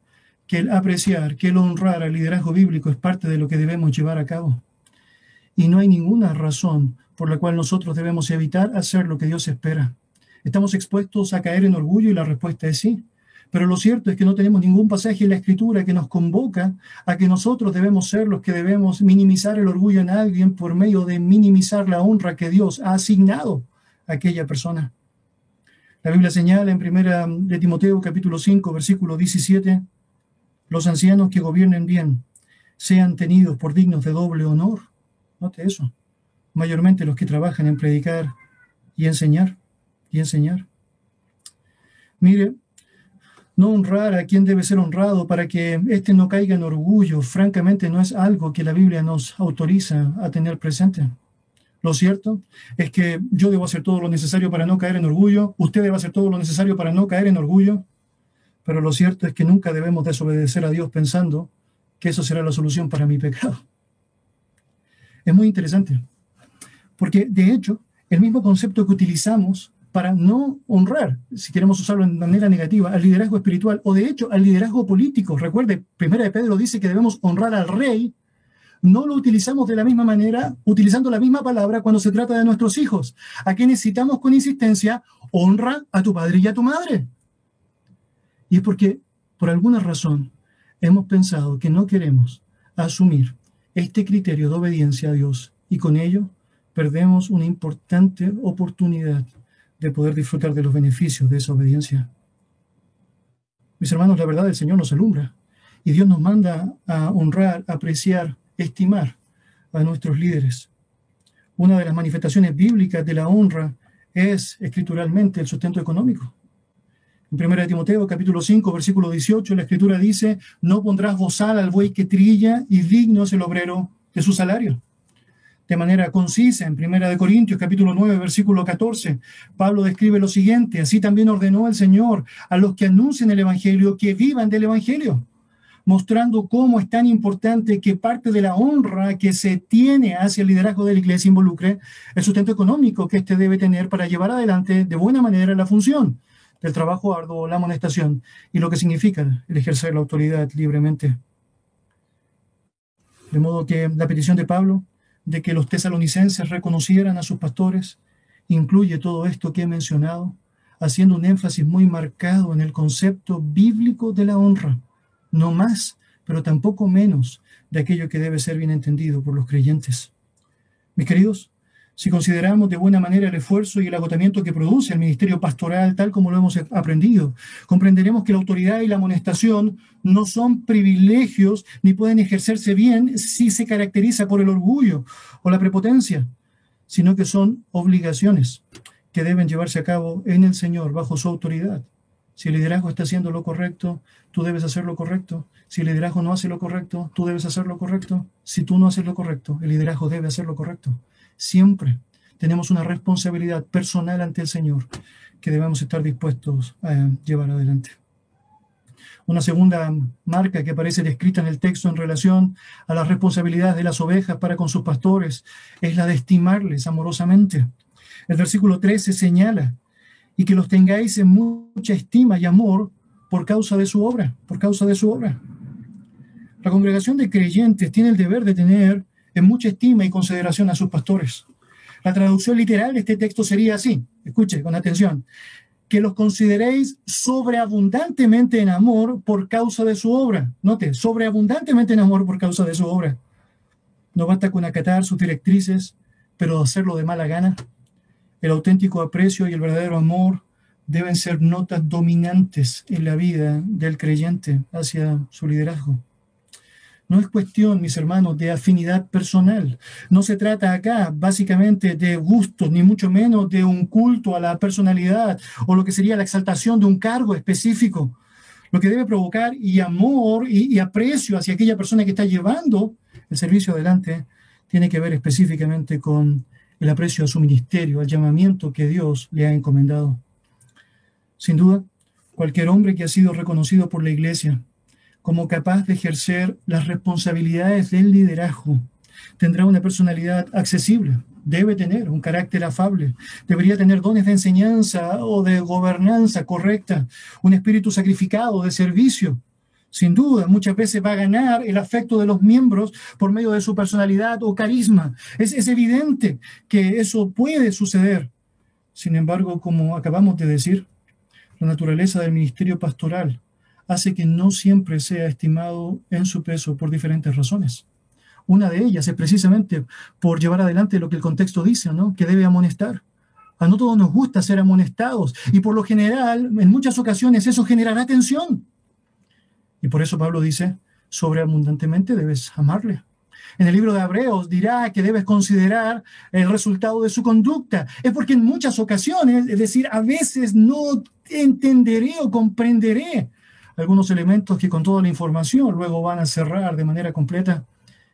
que el apreciar, que el honrar al liderazgo bíblico es parte de lo que debemos llevar a cabo. Y no hay ninguna razón por la cual nosotros debemos evitar hacer lo que Dios espera. ¿Estamos expuestos a caer en orgullo? Y la respuesta es sí. Pero lo cierto es que no tenemos ningún pasaje en la Escritura que nos convoca a que nosotros debemos ser los que debemos minimizar el orgullo en alguien por medio de minimizar la honra que Dios ha asignado a aquella persona. La Biblia señala en primera de Timoteo capítulo 5 versículo 17, los ancianos que gobiernen bien sean tenidos por dignos de doble honor. Note eso. Mayormente los que trabajan en predicar y enseñar y enseñar. Mire, no honrar a quien debe ser honrado para que éste no caiga en orgullo, francamente no es algo que la Biblia nos autoriza a tener presente. Lo cierto es que yo debo hacer todo lo necesario para no caer en orgullo, usted debe hacer todo lo necesario para no caer en orgullo, pero lo cierto es que nunca debemos desobedecer a Dios pensando que eso será la solución para mi pecado. Es muy interesante, porque de hecho, el mismo concepto que utilizamos para no honrar, si queremos usarlo de manera negativa, al liderazgo espiritual o de hecho al liderazgo político. Recuerde, Primera de Pedro dice que debemos honrar al rey. No lo utilizamos de la misma manera, utilizando la misma palabra cuando se trata de nuestros hijos. ¿A qué necesitamos con insistencia? Honra a tu padre y a tu madre. Y es porque, por alguna razón, hemos pensado que no queremos asumir este criterio de obediencia a Dios y con ello perdemos una importante oportunidad de poder disfrutar de los beneficios de esa obediencia. Mis hermanos, la verdad del Señor nos alumbra y Dios nos manda a honrar, apreciar, estimar a nuestros líderes. Una de las manifestaciones bíblicas de la honra es escrituralmente el sustento económico. En 1 Timoteo capítulo 5 versículo 18 la escritura dice, no pondrás bozal al buey que trilla y digno es el obrero de su salario de manera concisa en Primera de Corintios capítulo 9 versículo 14. Pablo describe lo siguiente, así también ordenó el Señor a los que anuncien el evangelio que vivan del evangelio, mostrando cómo es tan importante que parte de la honra que se tiene hacia el liderazgo de la iglesia involucre el sustento económico que éste debe tener para llevar adelante de buena manera la función del trabajo arduo, la amonestación y lo que significa el ejercer la autoridad libremente. De modo que la petición de Pablo de que los tesalonicenses reconocieran a sus pastores, incluye todo esto que he mencionado, haciendo un énfasis muy marcado en el concepto bíblico de la honra, no más, pero tampoco menos de aquello que debe ser bien entendido por los creyentes. Mis queridos, si consideramos de buena manera el esfuerzo y el agotamiento que produce el ministerio pastoral tal como lo hemos aprendido, comprenderemos que la autoridad y la amonestación no son privilegios ni pueden ejercerse bien si se caracteriza por el orgullo o la prepotencia, sino que son obligaciones que deben llevarse a cabo en el Señor bajo su autoridad. Si el liderazgo está haciendo lo correcto, tú debes hacer lo correcto. Si el liderazgo no hace lo correcto, tú debes hacer lo correcto. Si tú no haces lo correcto, el liderazgo debe hacer lo correcto. Siempre tenemos una responsabilidad personal ante el Señor que debemos estar dispuestos a llevar adelante. Una segunda marca que aparece descrita en el texto en relación a las responsabilidades de las ovejas para con sus pastores es la de estimarles amorosamente. El versículo 13 señala, y que los tengáis en mucha estima y amor por causa de su obra, por causa de su obra. La congregación de creyentes tiene el deber de tener en mucha estima y consideración a sus pastores. La traducción literal de este texto sería así, escuche con atención, que los consideréis sobreabundantemente en amor por causa de su obra. Note, sobreabundantemente en amor por causa de su obra. No basta con acatar sus directrices, pero hacerlo de mala gana. El auténtico aprecio y el verdadero amor deben ser notas dominantes en la vida del creyente hacia su liderazgo. No es cuestión, mis hermanos, de afinidad personal. No se trata acá básicamente de gustos, ni mucho menos de un culto a la personalidad o lo que sería la exaltación de un cargo específico. Lo que debe provocar y amor y, aprecio hacia aquella persona que está llevando el servicio adelante tiene que ver específicamente con el aprecio a su ministerio, al llamamiento que Dios le ha encomendado. Sin duda, cualquier hombre que ha sido reconocido por la iglesia, como capaz de ejercer las responsabilidades del liderazgo. Tendrá una personalidad accesible, debe tener un carácter afable, debería tener dones de enseñanza o de gobernanza correcta, un espíritu sacrificado de servicio. sin duda, muchas veces va a ganar el afecto de los miembros por medio de su personalidad o carisma. Es, es evidente que eso puede suceder. Sin embargo, como acabamos de decir, la naturaleza del ministerio pastoral hace que no siempre sea estimado en su peso por diferentes razones. Una de ellas es precisamente por llevar adelante lo que el contexto dice, ¿no? Que debe amonestar. A no todos nos gusta ser amonestados y por lo general, en muchas ocasiones, eso generará tensión. Y por eso Pablo dice, sobreabundantemente debes amarle. En el libro de Hebreos dirá que debes considerar el resultado de su conducta. Es porque en muchas ocasiones, es decir, a veces no entenderé o comprenderé algunos elementos que con toda la información luego van a cerrar de manera completa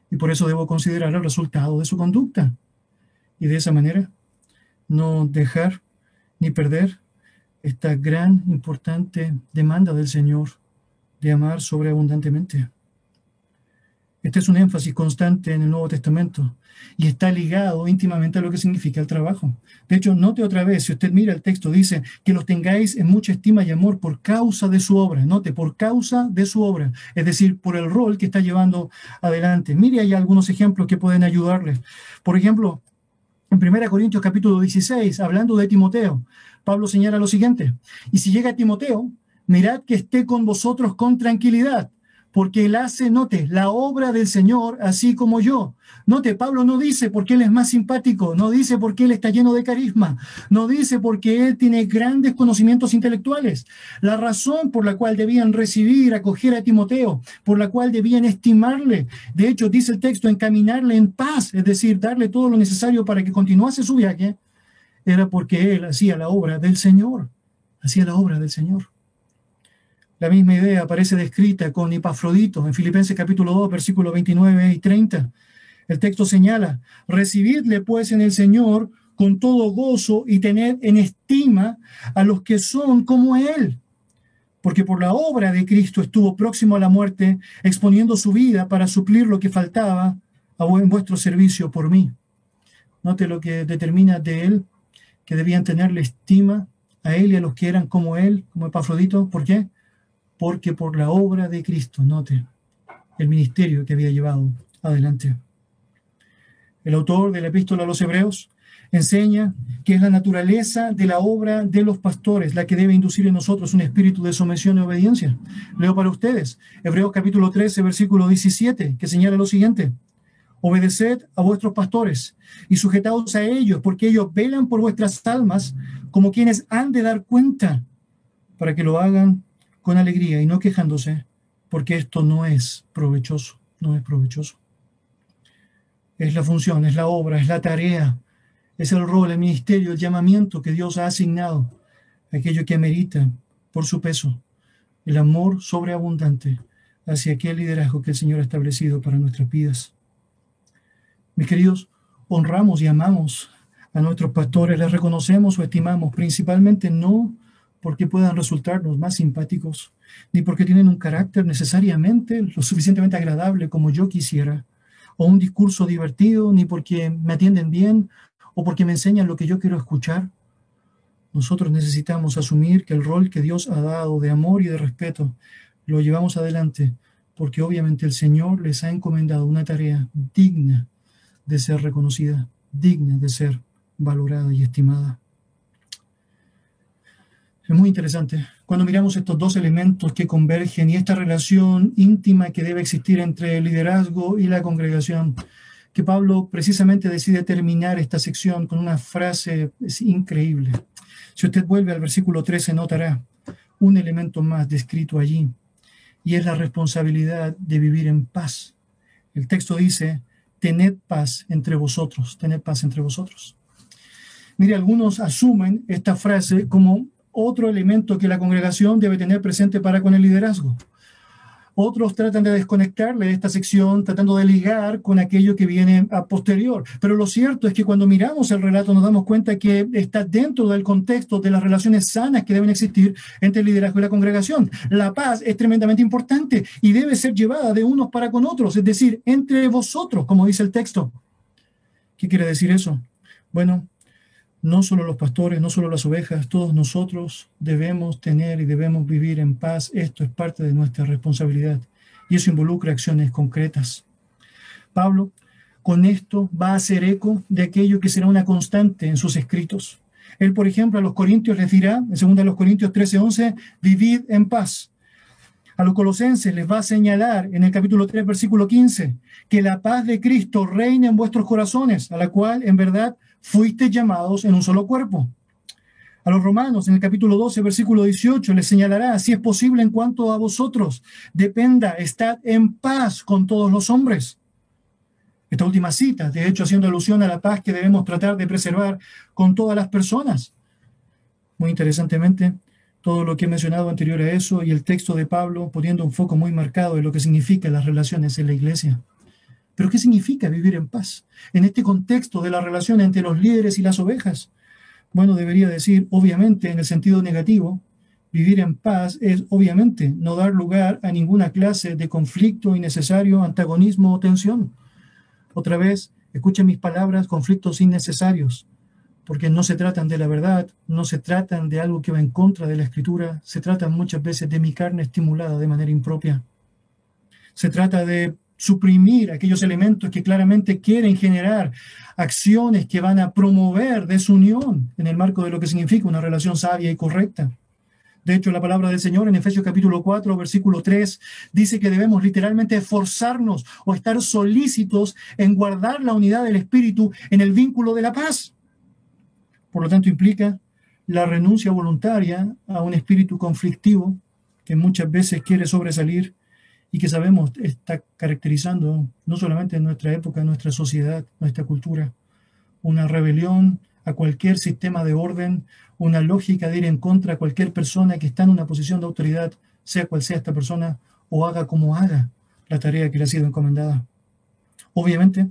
y por eso debo considerar el resultado de su conducta. Y de esa manera no dejar ni perder esta gran, importante demanda del Señor de amar sobreabundantemente. Este es un énfasis constante en el Nuevo Testamento y está ligado íntimamente a lo que significa el trabajo. De hecho, note otra vez, si usted mira el texto, dice que los tengáis en mucha estima y amor por causa de su obra. Note, por causa de su obra, es decir, por el rol que está llevando adelante. Mire, hay algunos ejemplos que pueden ayudarles. Por ejemplo, en 1 Corintios capítulo 16, hablando de Timoteo, Pablo señala lo siguiente, y si llega Timoteo, mirad que esté con vosotros con tranquilidad, porque él hace, note, la obra del Señor, así como yo. Note, Pablo no dice porque él es más simpático, no dice porque él está lleno de carisma, no dice porque él tiene grandes conocimientos intelectuales. La razón por la cual debían recibir, acoger a Timoteo, por la cual debían estimarle, de hecho dice el texto, encaminarle en paz, es decir, darle todo lo necesario para que continuase su viaje, era porque él hacía la obra del Señor, hacía la obra del Señor. La misma idea aparece descrita con Epafrodito en Filipenses capítulo 2, versículos 29 y 30. El texto señala, recibidle pues en el Señor con todo gozo y tened en estima a los que son como Él, porque por la obra de Cristo estuvo próximo a la muerte, exponiendo su vida para suplir lo que faltaba en vuestro servicio por mí. Note lo que determina de Él, que debían tenerle estima a Él y a los que eran como Él, como Epafrodito. ¿Por qué? Porque por la obra de Cristo, note, el ministerio que había llevado adelante. El autor de la epístola a los hebreos enseña que es la naturaleza de la obra de los pastores la que debe inducir en nosotros un espíritu de sumisión y obediencia. Leo para ustedes Hebreos capítulo 13, versículo 17, que señala lo siguiente. Obedeced a vuestros pastores y sujetaos a ellos, porque ellos velan por vuestras almas como quienes han de dar cuenta, para que lo hagan con alegría y no quejándose, porque esto no es provechoso, no es provechoso. Es la función, es la obra, es la tarea, es el rol, el ministerio, el llamamiento que Dios ha asignado, aquello que amerita por su peso, el amor sobreabundante hacia aquel liderazgo que el Señor ha establecido para nuestras vidas. Mis queridos, honramos y amamos a nuestros pastores, les reconocemos o estimamos, principalmente no porque puedan resultarnos más simpáticos, ni porque tienen un carácter necesariamente lo suficientemente agradable como yo quisiera, o un discurso divertido, ni porque me atienden bien, o porque me enseñan lo que yo quiero escuchar. Nosotros necesitamos asumir que el rol que Dios ha dado de amor y de respeto lo llevamos adelante, porque obviamente el Señor les ha encomendado una tarea digna de ser reconocida, digna de ser valorada y estimada. Es muy interesante. Cuando miramos estos dos elementos que convergen y esta relación íntima que debe existir entre el liderazgo y la congregación, que Pablo precisamente decide terminar esta sección con una frase es increíble. Si usted vuelve al versículo 13, notará un elemento más descrito allí, y es la responsabilidad de vivir en paz. El texto dice, tened paz entre vosotros, tened paz entre vosotros. Mire, algunos asumen esta frase como otro elemento que la congregación debe tener presente para con el liderazgo. Otros tratan de desconectarle de esta sección, tratando de ligar con aquello que viene a posterior. Pero lo cierto es que cuando miramos el relato nos damos cuenta que está dentro del contexto de las relaciones sanas que deben existir entre el liderazgo y la congregación. La paz es tremendamente importante y debe ser llevada de unos para con otros, es decir, entre vosotros, como dice el texto. ¿Qué quiere decir eso? Bueno, no solo los pastores, no solo las ovejas, todos nosotros debemos tener y debemos vivir en paz. Esto es parte de nuestra responsabilidad y eso involucra acciones concretas. Pablo, con esto va a hacer eco de aquello que será una constante en sus escritos. Él, por ejemplo, a los Corintios les dirá, en 2 Corintios 13:11, vivid en paz. A los colosenses les va a señalar en el capítulo 3, versículo 15, que la paz de Cristo reine en vuestros corazones, a la cual en verdad fuiste llamados en un solo cuerpo. A los romanos, en el capítulo 12, versículo 18, les señalará, si es posible en cuanto a vosotros, dependa, estad en paz con todos los hombres. Esta última cita, de hecho, haciendo alusión a la paz que debemos tratar de preservar con todas las personas. Muy interesantemente, todo lo que he mencionado anterior a eso y el texto de Pablo poniendo un foco muy marcado en lo que significa las relaciones en la iglesia. Pero ¿qué significa vivir en paz? En este contexto de la relación entre los líderes y las ovejas. Bueno, debería decir, obviamente, en el sentido negativo, vivir en paz es, obviamente, no dar lugar a ninguna clase de conflicto innecesario, antagonismo o tensión. Otra vez, escuchen mis palabras, conflictos innecesarios, porque no se tratan de la verdad, no se tratan de algo que va en contra de la escritura, se tratan muchas veces de mi carne estimulada de manera impropia. Se trata de suprimir aquellos elementos que claramente quieren generar acciones que van a promover desunión en el marco de lo que significa una relación sabia y correcta. De hecho, la palabra del Señor en Efesios capítulo 4, versículo 3, dice que debemos literalmente esforzarnos o estar solícitos en guardar la unidad del Espíritu en el vínculo de la paz. Por lo tanto, implica la renuncia voluntaria a un espíritu conflictivo que muchas veces quiere sobresalir y que sabemos está caracterizando no solamente en nuestra época, nuestra sociedad, nuestra cultura, una rebelión a cualquier sistema de orden, una lógica de ir en contra a cualquier persona que está en una posición de autoridad, sea cual sea esta persona, o haga como haga la tarea que le ha sido encomendada. Obviamente,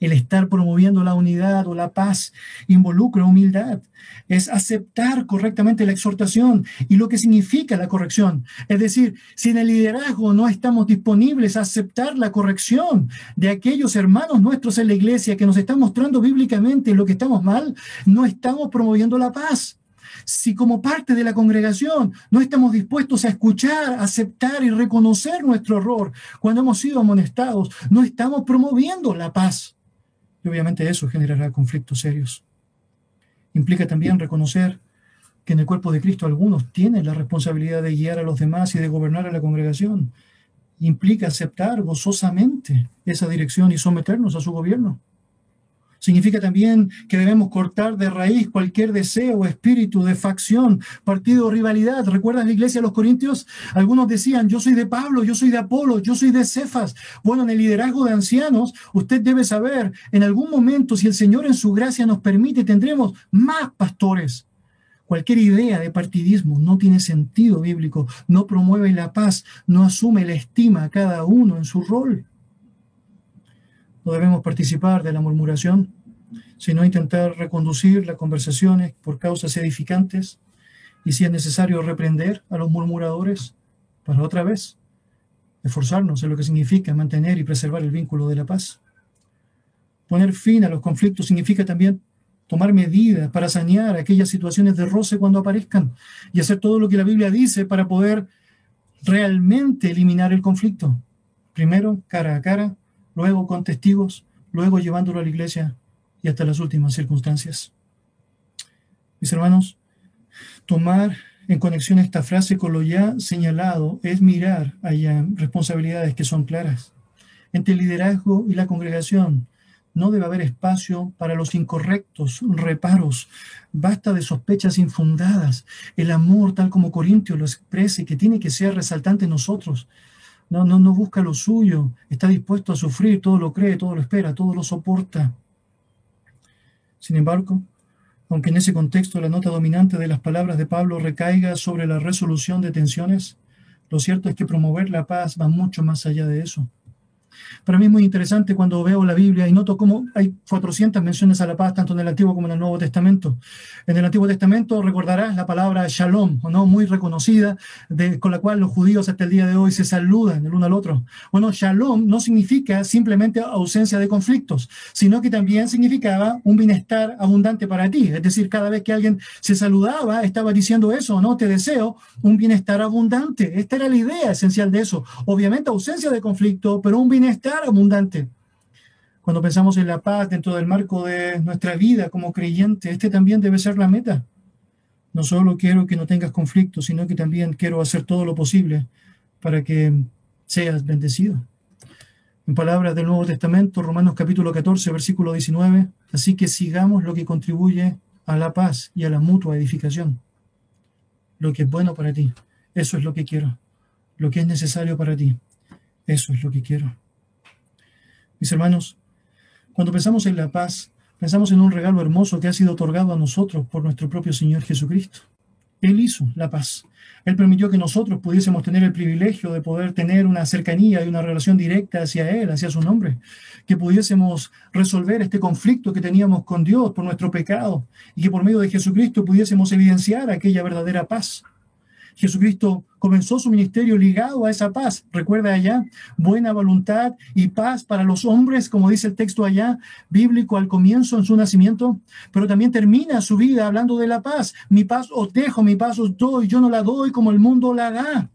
el estar promoviendo la unidad o la paz involucra humildad. Es aceptar correctamente la exhortación y lo que significa la corrección. Es decir, si en el liderazgo no estamos disponibles a aceptar la corrección de aquellos hermanos nuestros en la iglesia que nos están mostrando bíblicamente lo que estamos mal, no estamos promoviendo la paz. Si como parte de la congregación no estamos dispuestos a escuchar, aceptar y reconocer nuestro error cuando hemos sido amonestados, no estamos promoviendo la paz. Obviamente eso generará conflictos serios. Implica también reconocer que en el cuerpo de Cristo algunos tienen la responsabilidad de guiar a los demás y de gobernar a la congregación. Implica aceptar gozosamente esa dirección y someternos a su gobierno. Significa también que debemos cortar de raíz cualquier deseo espíritu de facción, partido o rivalidad. ¿Recuerdas la iglesia de los Corintios? Algunos decían, yo soy de Pablo, yo soy de Apolo, yo soy de Cefas. Bueno, en el liderazgo de ancianos, usted debe saber, en algún momento, si el Señor en su gracia nos permite, tendremos más pastores. Cualquier idea de partidismo no tiene sentido bíblico, no promueve la paz, no asume la estima a cada uno en su rol. Debemos participar de la murmuración, sino intentar reconducir las conversaciones por causas edificantes y si es necesario reprender a los murmuradores para otra vez esforzarnos en lo que significa mantener y preservar el vínculo de la paz. Poner fin a los conflictos significa también tomar medidas para sanear aquellas situaciones de roce cuando aparezcan y hacer todo lo que la Biblia dice para poder realmente eliminar el conflicto. Primero, cara a cara, luego con testigos, luego llevándolo a la iglesia y hasta las últimas circunstancias. Mis hermanos, tomar en conexión esta frase con lo ya señalado es mirar allá responsabilidades que son claras. Entre el liderazgo y la congregación no debe haber espacio para los incorrectos reparos. Basta de sospechas infundadas. El amor, tal como Corintio lo expresa, que tiene que ser resaltante en nosotros, no, no, no busca lo suyo, está dispuesto a sufrir, todo lo cree, todo lo espera, todo lo soporta. Sin embargo, aunque en ese contexto la nota dominante de las palabras de Pablo recaiga sobre la resolución de tensiones, lo cierto es que promover la paz va mucho más allá de eso. Para mí es muy interesante cuando veo la Biblia y noto cómo hay 400 menciones a la paz, tanto en el Antiguo como en el Nuevo Testamento. En el Antiguo Testamento recordarás la palabra shalom, ¿no? muy reconocida, de, con la cual los judíos hasta el día de hoy se saludan el uno al otro. Bueno, shalom no significa simplemente ausencia de conflictos, sino que también significaba un bienestar abundante para ti. Es decir, cada vez que alguien se saludaba, estaba diciendo eso, ¿no? Te deseo un bienestar abundante. Esta era la idea esencial de eso. Obviamente ausencia de conflicto, pero un bienestar abundante. Cuando pensamos en la paz dentro del marco de nuestra vida como creyente, este también debe ser la meta. No solo quiero que no tengas conflicto, sino que también quiero hacer todo lo posible para que seas bendecido. En palabras del Nuevo Testamento, Romanos capítulo 14, versículo 19, así que sigamos lo que contribuye a la paz y a la mutua edificación. Lo que es bueno para ti, eso es lo que quiero. Lo que es necesario para ti, eso es lo que quiero. Mis hermanos, cuando pensamos en la paz, pensamos en un regalo hermoso que ha sido otorgado a nosotros por nuestro propio Señor Jesucristo. Él hizo la paz. Él permitió que nosotros pudiésemos tener el privilegio de poder tener una cercanía y una relación directa hacia Él, hacia su nombre, que pudiésemos resolver este conflicto que teníamos con Dios por nuestro pecado y que por medio de Jesucristo pudiésemos evidenciar aquella verdadera paz. Jesucristo comenzó su ministerio ligado a esa paz. Recuerda allá, buena voluntad y paz para los hombres, como dice el texto allá, bíblico al comienzo en su nacimiento, pero también termina su vida hablando de la paz. Mi paz os dejo, mi paz os doy, yo no la doy como el mundo la da.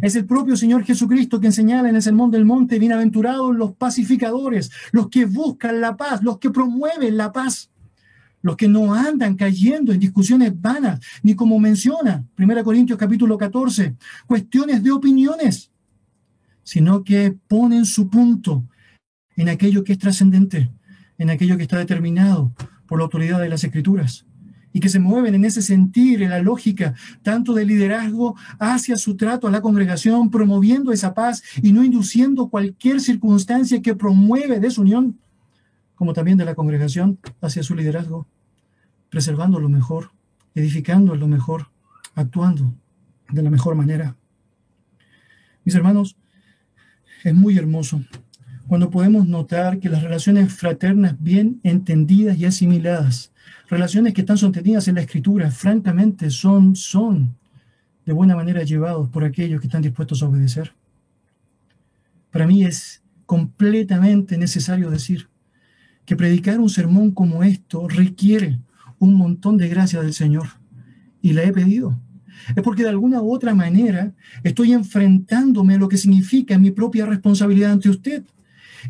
Es el propio Señor Jesucristo quien señala en el Sermón del Monte, bienaventurados los pacificadores, los que buscan la paz, los que promueven la paz los que no andan cayendo en discusiones vanas, ni como menciona 1 Corintios capítulo 14, cuestiones de opiniones, sino que ponen su punto en aquello que es trascendente, en aquello que está determinado por la autoridad de las escrituras y que se mueven en ese sentir, en la lógica, tanto de liderazgo hacia su trato a la congregación, promoviendo esa paz y no induciendo cualquier circunstancia que promueve desunión como también de la congregación hacia su liderazgo, preservando lo mejor, edificando lo mejor, actuando de la mejor manera. Mis hermanos, es muy hermoso cuando podemos notar que las relaciones fraternas bien entendidas y asimiladas, relaciones que están sostenidas en la escritura, francamente son, son de buena manera llevados por aquellos que están dispuestos a obedecer. Para mí es completamente necesario decir que predicar un sermón como esto requiere un montón de gracia del Señor. Y la he pedido. Es porque de alguna u otra manera estoy enfrentándome a lo que significa mi propia responsabilidad ante usted.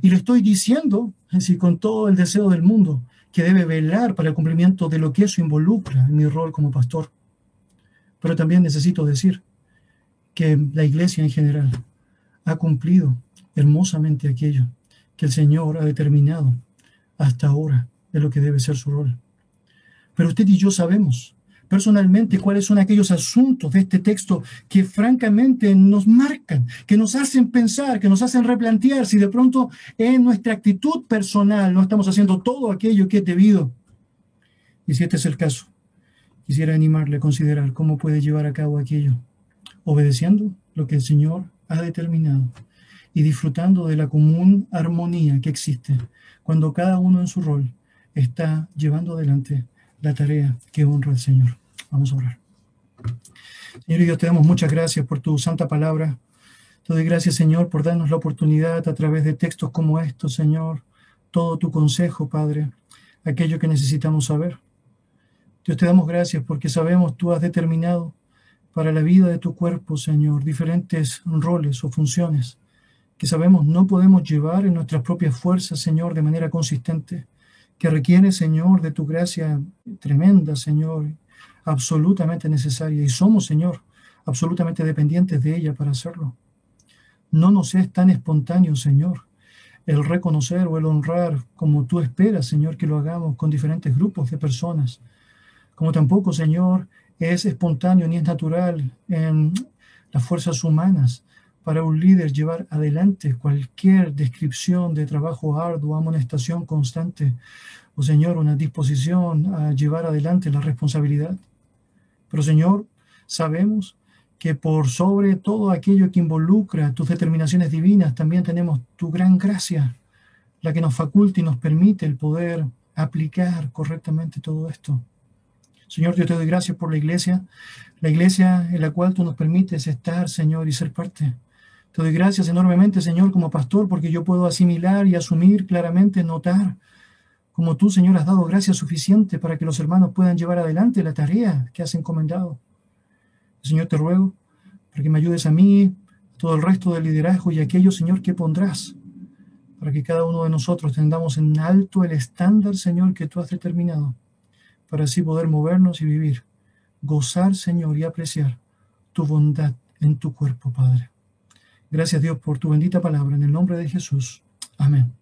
Y le estoy diciendo, así con todo el deseo del mundo, que debe velar para el cumplimiento de lo que eso involucra en mi rol como pastor. Pero también necesito decir que la iglesia en general ha cumplido hermosamente aquello que el Señor ha determinado hasta ahora de lo que debe ser su rol. Pero usted y yo sabemos personalmente cuáles son aquellos asuntos de este texto que francamente nos marcan, que nos hacen pensar, que nos hacen replantear si de pronto en nuestra actitud personal no estamos haciendo todo aquello que es debido. Y si este es el caso, quisiera animarle a considerar cómo puede llevar a cabo aquello, obedeciendo lo que el Señor ha determinado y disfrutando de la común armonía que existe cuando cada uno en su rol está llevando adelante la tarea que honra al Señor. Vamos a orar. Señor Dios, te damos muchas gracias por tu santa palabra. Te doy gracias, Señor, por darnos la oportunidad a través de textos como estos, Señor, todo tu consejo, Padre, aquello que necesitamos saber. Dios, te damos gracias porque sabemos tú has determinado para la vida de tu cuerpo, Señor, diferentes roles o funciones que sabemos no podemos llevar en nuestras propias fuerzas, Señor, de manera consistente, que requiere, Señor, de tu gracia tremenda, Señor, absolutamente necesaria. Y somos, Señor, absolutamente dependientes de ella para hacerlo. No nos es tan espontáneo, Señor, el reconocer o el honrar como tú esperas, Señor, que lo hagamos con diferentes grupos de personas. Como tampoco, Señor, es espontáneo ni es natural en las fuerzas humanas para un líder llevar adelante cualquier descripción de trabajo arduo, amonestación constante, o Señor, una disposición a llevar adelante la responsabilidad. Pero Señor, sabemos que por sobre todo aquello que involucra tus determinaciones divinas, también tenemos tu gran gracia, la que nos faculta y nos permite el poder aplicar correctamente todo esto. Señor, yo te doy gracias por la iglesia, la iglesia en la cual tú nos permites estar, Señor, y ser parte. Te doy gracias enormemente, Señor, como pastor, porque yo puedo asimilar y asumir claramente, notar, como tú, Señor, has dado gracia suficiente para que los hermanos puedan llevar adelante la tarea que has encomendado. Señor, te ruego para que me ayudes a mí, a todo el resto del liderazgo y a aquello, Señor, que pondrás, para que cada uno de nosotros tengamos en alto el estándar, Señor, que tú has determinado para así poder movernos y vivir, gozar, Señor, y apreciar tu bondad en tu cuerpo, Padre. Gracias, Dios, por tu bendita palabra. En el nombre de Jesús. Amén.